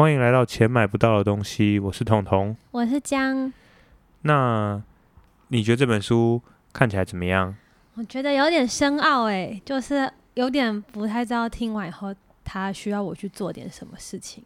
欢迎来到钱买不到的东西，我是彤彤。我是江，那你觉得这本书看起来怎么样？我觉得有点深奥哎，就是有点不太知道听完以后他需要我去做点什么事情。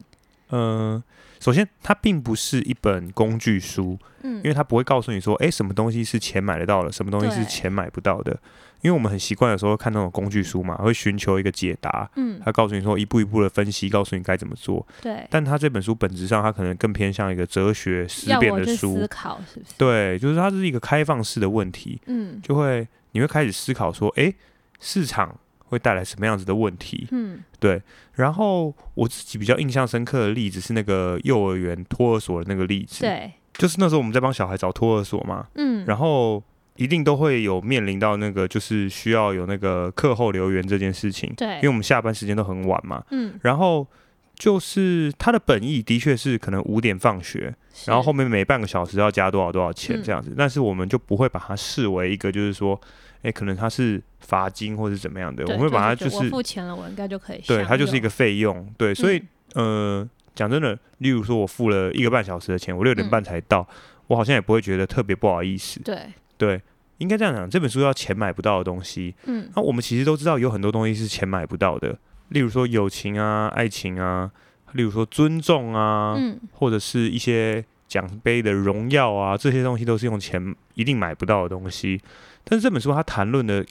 嗯、首先它并不是一本工具书，嗯因为它不会告诉你说，诶，什么东西是钱买得到的，什么东西是钱买不到的。因为我们很习惯有时候看那种工具书嘛，会寻求一个解答，嗯，他告诉你说一步一步的分析，告诉你该怎么做。对，但他这本书本质上，他可能更偏向一个哲学思辨的书。去思，考是不是？对，就是它是一个开放式的问题，嗯。就会你会开始思考说，诶，市场会带来什么样子的问题？嗯。对，然后我自己比较印象深刻的例子是那个幼儿园托儿所的那个例子，，对，就是那时候我们在帮小孩找托儿所嘛，嗯，然后一定都会有面临到那个就是需要有那个课后留言这件事情，对。因为，我们下班时间都很晚嘛，嗯，然后就是他的本意的确是可能五点放学，然后后面每半个小时要加多少多少钱嗯。这样子，但是我们就不会把它视为一个就是说，哎，可能他是罚金或是怎么样的，我们会把它就就是付钱了，我应该就可以对，享它就是一个费用，对，所以、嗯呃，讲真的，例如说我付了一个半小时的钱，我六点嗯。半才到，我好像也不会觉得特别不好意思，对，对，应该这样讲，这本书要钱买不到的东西，嗯。那我们其实都知道有很多东西是钱买不到的，例如说友情啊、爱情啊，例如说尊重啊，嗯。或者是一些奖杯的荣耀啊，这些东西都是用钱一定买不到的东西。但是这本书它谈论的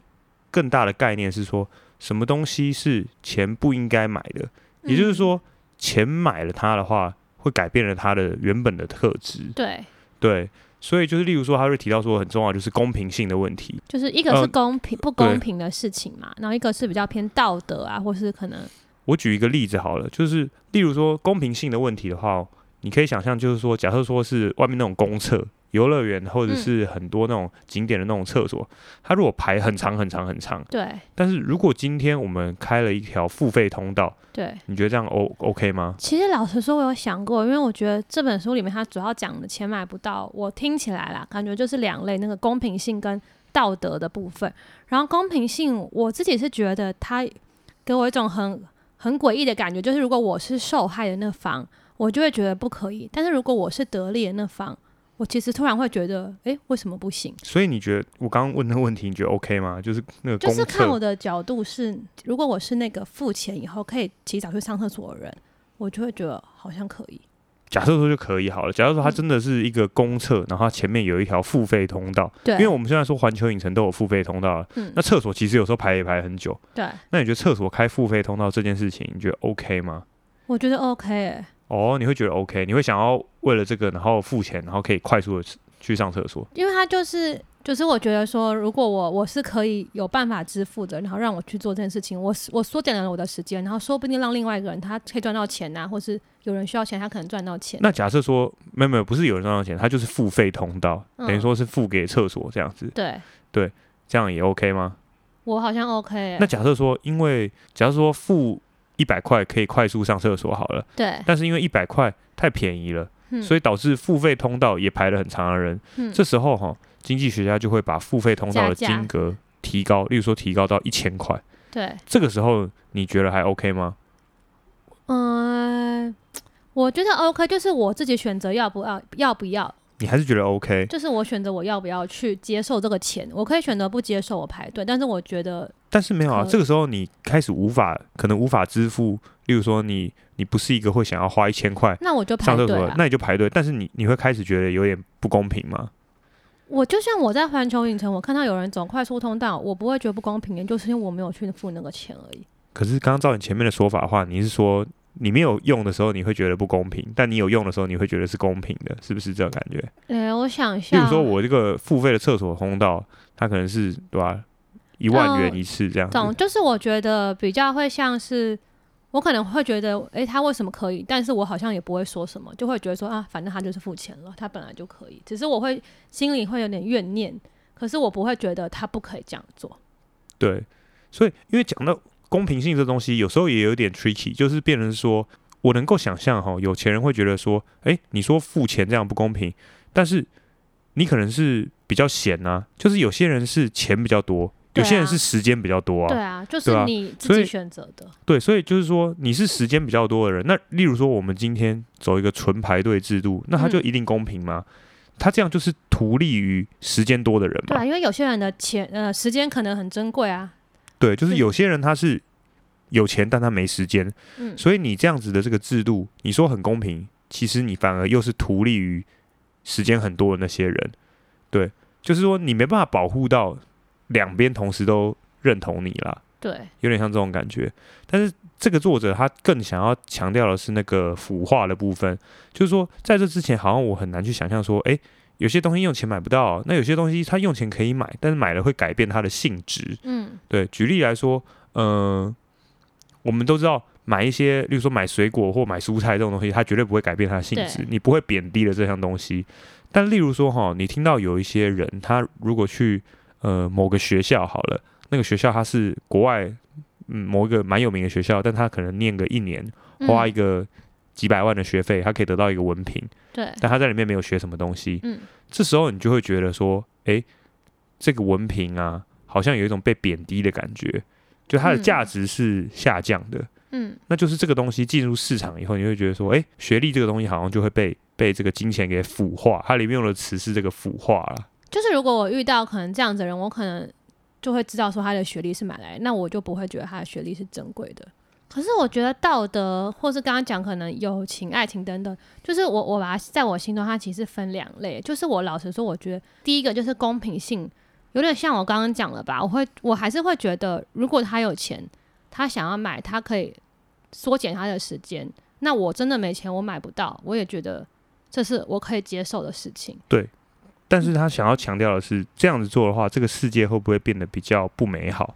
更大的概念是说，什么东西是钱不应该买的，也就是嗯。说，钱买了它的话，会改变了它的原本的特质。对，对，所以就是例如说，他会提到说很重要就是公平性的问题。就是一个呃是公平不公平的事情嘛，然后一个是比较偏道德啊，或是可能我举一个例子好了，就是例如说公平性的问题的话，你可以想象，就是说，假设说是外面那种公厕、游乐园或者嗯是很多那种景点的那种厕所，它如果排很长很长很长，对但是如果今天我们开了一条付费通道，对。你觉得这样 O OK 吗？其实老实说，我有想过，因为我觉得这本书里面它主要讲的钱买不到，我听起来啦，感觉就是两类，那个公平性跟道德的部分。然后公平性，我自己是觉得它给我一种很 很诡异的感觉，就是如果我是受害的那方，我就会觉得不可以；但是如果我是得利的那方，我其实突然会觉得，诶，为什么不行？所以你觉得我刚刚问的问题，你觉得 OK 吗？就是那个公就是看我，的角度是，如果我是那个付钱以后可以提早去上厕所的人，我就会觉得好像可以。假设说就可以好了。假设说它嗯真的是一个公厕，然后它前面有一条付费通道，对，因为我们现在说环球影城都有付费通道了，嗯那厕所其实有时候排也排很久。对，那你觉得厕所开付费通道这件事情，你觉得 OK 吗？我觉得 OK 欸哦，你会觉得 OK，你会想要为了这个，然后付钱，然后可以快速的去上厕所。因为他就是就是我觉得说，如果我我是可以有办法支付的，然后让我去做这件事情，我我缩减了我的时间，然后说不定让另外一个人他可以赚到钱呐、或是有人需要钱，他可能赚到钱。那假设说，没有没有，不是有人赚到钱，他就是付费通道，嗯等于说是付给厕所这样子，对这样也 OK 吗？我好像 OK 欸、那假设说，因为假设说付一百块可以快速上厕所好了，对，但是因为一百块太便宜了，嗯所以导致付费通道也排了很长的人。嗯这时候哈，经济学家就会把付费通道的金额提高，例如说提高到一千块。对，这个时候你觉得还 OK 吗？嗯、我觉得 OK，就是我自己选择要不要要不要，你还是觉得 OK？就是我选择我要不要去接受这个钱，我可以选择不接受我排队，但是我觉得但是没有啊，这个时候你开始无法，可能无法支付。例如说你，你不是一个会想要花一千块那我就排上厕所的，队啊。那你就排队。但是你你会开始觉得有点不公平吗？我就像我在环球影城，我看到有人走快速通道，我不会觉得不公平的，就是因为我没有去付那个钱而已。可是刚刚照你前面的说法的话，你是说你没有用的时候你会觉得不公平，但你有用的时候你会觉得是公平的，是不是这种感觉？呃、我想一下。比，如说我这个付费的厕所通道，它可能是对吧？一万元嗯一次这样子。懂，就是我觉得比较会像是，我可能会觉得，诶，他为什么可以？但是我好像也不会说什么，就会觉得说啊，反正他就是付钱了，他本来就可以。只是我会心里会有点怨念，可是我不会觉得他不可以这样做。对，所以因为讲到公平性这东西，有时候也有点 tricky，就是变成说我能够想象哈，有钱人会觉得说，诶，你说付钱这样不公平，但是你可能是比较闲呐、就是有些人是钱比较多，对有些人啊是时间比较多啊，对啊，就是你自己选择的。对，所以就是说你是时间比较多的人，那例如说我们今天走一个纯排队制度，那他就嗯一定公平吗？他这样就是图利于时间多的人嘛？对啊，因为有些人的钱呃时间可能很珍贵啊。对，就是是有些人他是有钱，但他没时间，嗯，所以你这样子的这个制度，你说很公平，其实你反而又是图利于时间很多的那些人。对，就是说你没办法保护到两边同时都认同你啦，对，有点像这种感觉。但是这个作者他更想要强调的是那个腐化的部分，就是说在这之前，好像我很难去想象说，诶，有些东西用钱买不到，那有些东西他用钱可以买，但是买了会改变它的性质。嗯对，举例来说，嗯、我们都知道买一些，例如说买水果或买蔬菜这种东西，它绝对不会改变它的性质，你不会贬低了这项东西。但例如说哈，你听到有一些人，他如果去呃某个学校好了，那个学校它是国外嗯某一个蛮有名的学校，但他可能念个一年，花一嗯个几百万的学费，他可以得到一个文凭，对，但他在里面没有学什么东西，嗯。这时候你就会觉得说，诶，这个文凭啊，好像有一种被贬低的感觉，就它的嗯价值是下降的。嗯。那就是这个东西进入市场以后，你会觉得说，诶，学历这个东西好像就会被被这个金钱给腐化。它里面用的词是这个腐化了。就是如果我遇到可能这样子的人，我可能就会知道说他的学历是买来，那我就不会觉得他的学历是珍贵的。可是我觉得道德，或是刚刚讲可能友情、爱情等等，就是我我把它在我心中，它其实分两类。就是我老实说，我觉得第一个就是公平性，有点像我刚刚讲的吧。我会我还是会觉得，如果他有钱，他想要买，他可以缩减他的时间。那我真的没钱，我买不到，我也觉得这是我可以接受的事情。对但是他想要强调的是，这样子做的话，这个世界会不会变得比较不美好？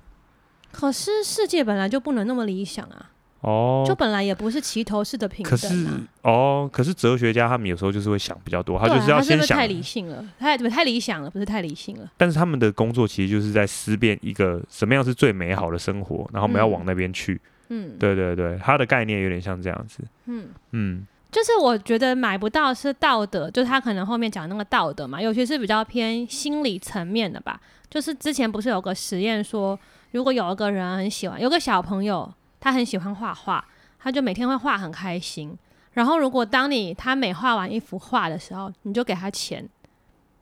可是世界本来就不能那么理想啊，哦，就本来也不是齐头式的平可是。哦，可是哲学家他们有时候就是会想比较多，他就是要先想他是是太理性了？太不太理想了，不是太理性了。但是他们的工作其实就是在思辨一个什么样是最美好的生活，然后我们要嗯往那边去。嗯，对对对，他的概念有点像这样子。嗯，嗯，就是我觉得买不到是道德，就是他可能后面讲那个道德嘛，尤其是比较偏心理层面的吧。就是之前不是有个实验说，如果有一个人很喜欢，有个小朋友他很喜欢画画，他就每天会画很开心。然后如果当你他每画完一幅画的时候，你就给他钱。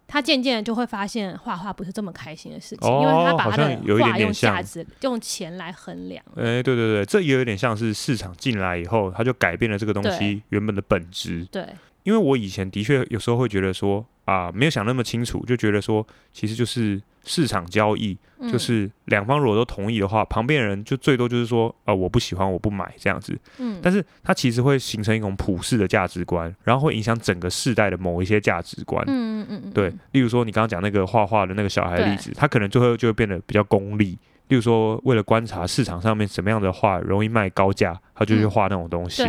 他渐渐的就会发现画画不是这么开心的事情，哦因为他把好他的画用价值、用钱来衡量。哎、对对对，这也有点像是市场进来以后，他就改变了这个东西原本的本质。对，因为我以前的确有时候会觉得说啊，没有想那么清楚，就觉得说其实就是市场交易，嗯就是两方如果都同意的话，旁边人就最多就是说啊，我不喜欢，我不买这样子。嗯，但是它其实会形成一种普世的价值观，然后会影响整个世代的某一些价值观。嗯嗯嗯嗯，对，例如说你刚刚讲那个画画的那个小孩的例子，他可能最后就会变得比较功利。例如说，为了观察市场上面什么样的画容易卖高价，他就去嗯画那种东西，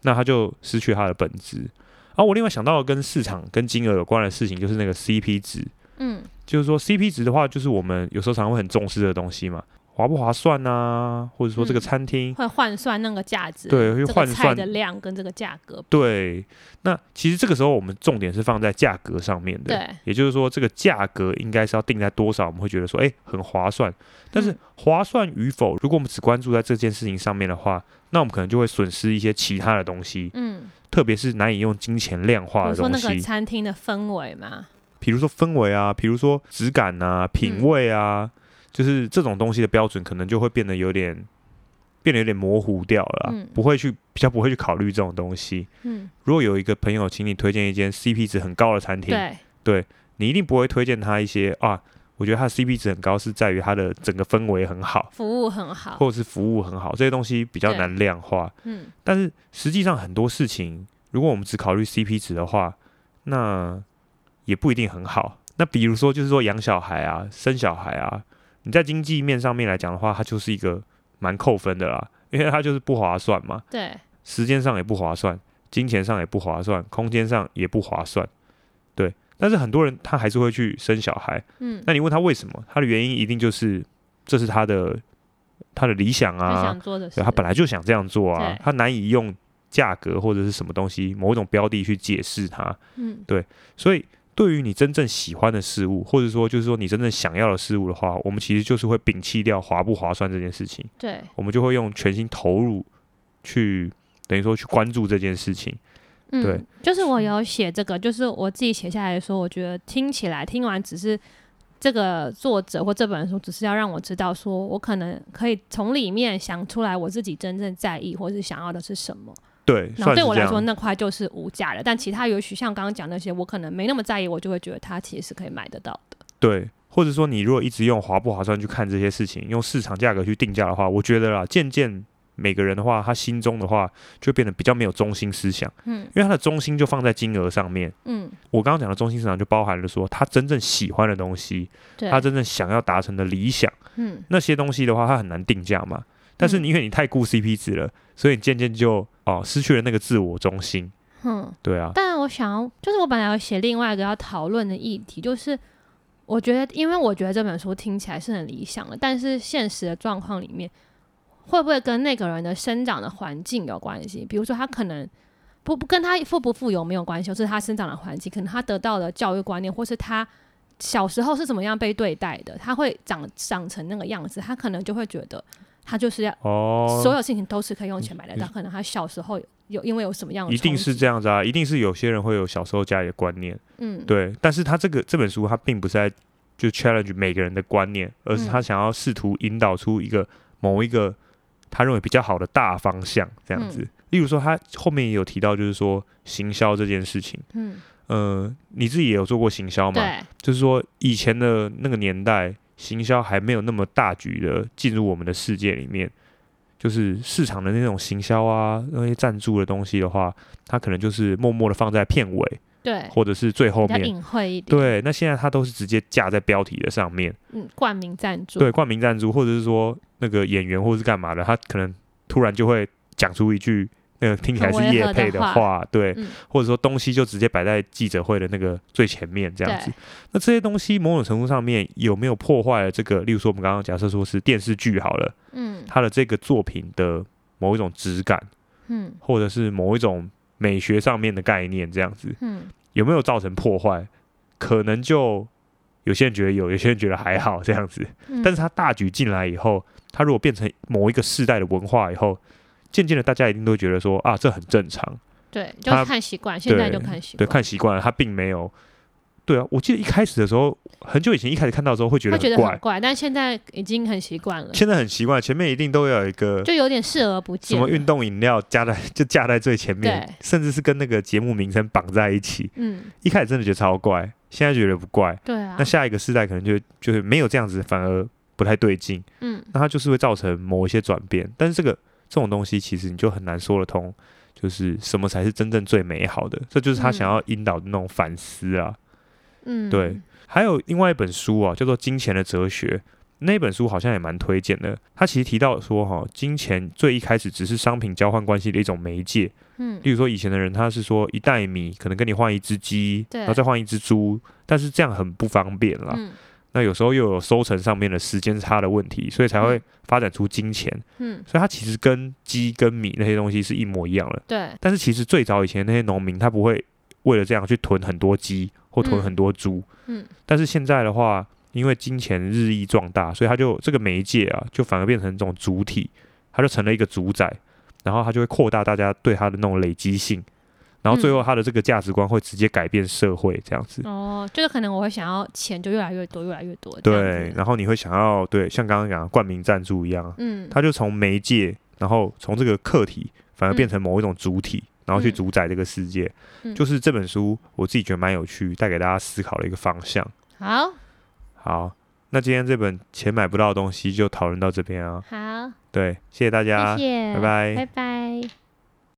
那他就失去他的本质。然后我另外想到跟市场跟金额有关的事情，就是那个 CP 值，嗯。就是说 CP 值的话，就是我们有时候常常会很重视的东西嘛，划不划算啊，或者说这个嗯。餐厅会换算那个价值，对会换算菜的量跟这个价格，对，那其实这个时候我们重点是放在价格上面的，对，也就是说这个价格应该是要定在多少，我们会觉得说，哎、很划算。但是嗯划算与否，如果我们只关注在这件事情上面的话，那我们可能就会损失一些其他的东西，嗯，特别是难以用金钱量化的东西，个餐厅的氛围嘛，比如说氛围啊，比如说质感啊、品嗯味啊，就是这种东西的标准可能就会变得有点变得有点模糊掉了，嗯。不会去比较不会去考虑这种东西。嗯，如果有一个朋友请你推荐一间 CP 值很高的餐厅，对，你一定不会推荐他一些啊，我觉得它的 CP 值很高，是在于它的整个氛围很好，服务很好，或者是服务很好，这些东西比较对难量化。嗯，但是实际上很多事情，如果我们只考虑 CP 值的话，那也不一定很好。那比如说，就是说养小孩啊、生小孩啊，你在经济面上面来讲的话，它就是一个蛮扣分的啦，因为它就是不划算嘛，对，时间上也不划算，金钱上也不划算，空间上也不划算，对。但是很多人他还是会去生小孩，嗯，那你问他为什么？他的原因一定就是这是他的他的理想他啊，想做的事，他本来就想这样做啊，他难以用价格或者是什么东西某一种标的去解释它，嗯，所以对于你真正喜欢的事物，或者说就是说你真正想要的事物的话，我们其实就是会摒弃掉划不划算这件事情，对，我们就会用全心投入去，等于说去关注这件事情。嗯，对，就是我有写这个，就是我自己写下来的时候，我觉得听起来听完只是这个作者或这本书只是要让我知道，说我可能可以从里面想出来我自己真正在意或是想要的是什么。对，然后对我来说那块就是无价的，但其他也许像刚刚讲那些，我可能没那么在意，我就会觉得它其实是可以买得到的。对，或者说你如果一直用划不划算去看这些事情，用市场价格去定价的话，我觉得啦，渐渐每个人的话，他心中的话就变得比较没有中心思想，嗯因为他的中心就放在金额上面。嗯，我刚刚讲的中心思想就包含了说他真正喜欢的东西，他真正想要达成的理想，嗯那些东西的话，他很难定价嘛。但是嗯因为你太顾 CP 值了，所以你渐渐就哦失去了那个自我中心。嗯。对啊，但我想要，就是我本来要写另外一个要讨论的议题，就是我觉得，因为我觉得这本书听起来是很理想的，但是现实的状况里面，会不会跟那个人的生长的环境有关系？比如说，他可能不不跟他富不富有没有关系，就是他生长的环境，可能他得到的教育观念，或是他小时候是怎么样被对待的，他会长长成那个样子，他可能就会觉得他就是要哦，所有事情都是可以用钱买得到，可能他小时候有有因为有什么样的一定是这样子啊，一定是有些人会有小时候家里的观念。嗯，对，但是他这个这本书，他并不是在就 challenge 每个人的观念，而是他嗯想要试图引导出一个某一个他认为比较好的大方向，这样子。嗯例如说，他后面也有提到，就是说行销这件事情，嗯，呃，你自己也有做过行销嘛？对，就是说以前的那个年代，行销还没有那么大局的进入我们的世界里面。就是市场的那种行销啊，那些赞助的东西的话，它可能就是默默的放在片尾，对，或者是最后面，隐晦一点。，对，那现在它都是直接架在标题的上面，嗯，冠名赞助。对，冠名赞助，或者是说那个演员或者是干嘛的，他可能突然就会讲出一句那个听起来是很违业配的话话，对，嗯或者说东西就直接摆在记者会的那个最前面这样子。那这些东西某种程度上面有没有破坏了这个？例如说我们刚刚假设说是电视剧好了，嗯它的这个作品的某一种质感，嗯或者是某一种美学上面的概念这样子，嗯，有没有造成破坏？可能就有些人觉得有，有些人觉得还好这样子。嗯但是他大举进来以后，他如果变成某一个世代的文化以后，渐渐的大家一定都觉得说啊，这很正常。对，就他看习惯，现在就看习惯，对看习惯了，它并没有。对啊，我记得一开始的时候，很久以前一开始看到的时候会觉得很怪会觉得很，怪，但现在已经很习惯了，现在很习惯，前面一定都要有一个就有点视而不见什。么运动饮料加在 就架在最前面，甚至是跟那个节目名称绑在一起。嗯，一开始真的觉得超怪，现在觉得不怪。对啊那，下一个世代可能就就是没有这样子，反而不太对劲。嗯那它就是会造成某一些转变。但是这个这种东西，其实你就很难说得通，就是什么才是真正最美好的。这就是他想要引导的那种反思啊。嗯，对，还有另外一本书啊，叫做《金钱的哲学》。那本书好像也蛮推荐的。他其实提到说，哈，金钱最一开始只是商品交换关系的一种媒介。嗯例如说，以前的人他是说一袋米可能跟你换一只鸡，然后再换一只猪，但是这样很不方便啦。嗯那有时候又有收成上面的时间差的问题，所以才会嗯发展出金钱。嗯，所以它其实跟鸡跟米那些东西是一模一样的。对，但是其实最早以前那些农民他不会为了这样去囤很多鸡或囤嗯。很多猪，嗯。但是现在的话，因为金钱日益壮大，所以它就这个媒介啊，就反而变成这种主体，它就成了一个主宰，然后它就会扩大大家对它的那种累积性，然后最后嗯它的这个价值观会直接改变社会这样子。哦，就是可能我会想要钱就越来越多，越来越多，对，然后你会想要对，像刚刚讲的冠名赞助一样，嗯，它就从媒介，然后从这个客体，反而变嗯。成某一种主体，然后去嗯主宰这个世界。嗯就是这本书，我自己觉得蛮有趣，带给大家思考的一个方向。好好，那今天这本钱买不到的东西就讨论到这边啊。好，对，谢谢大家，谢谢，拜拜拜拜。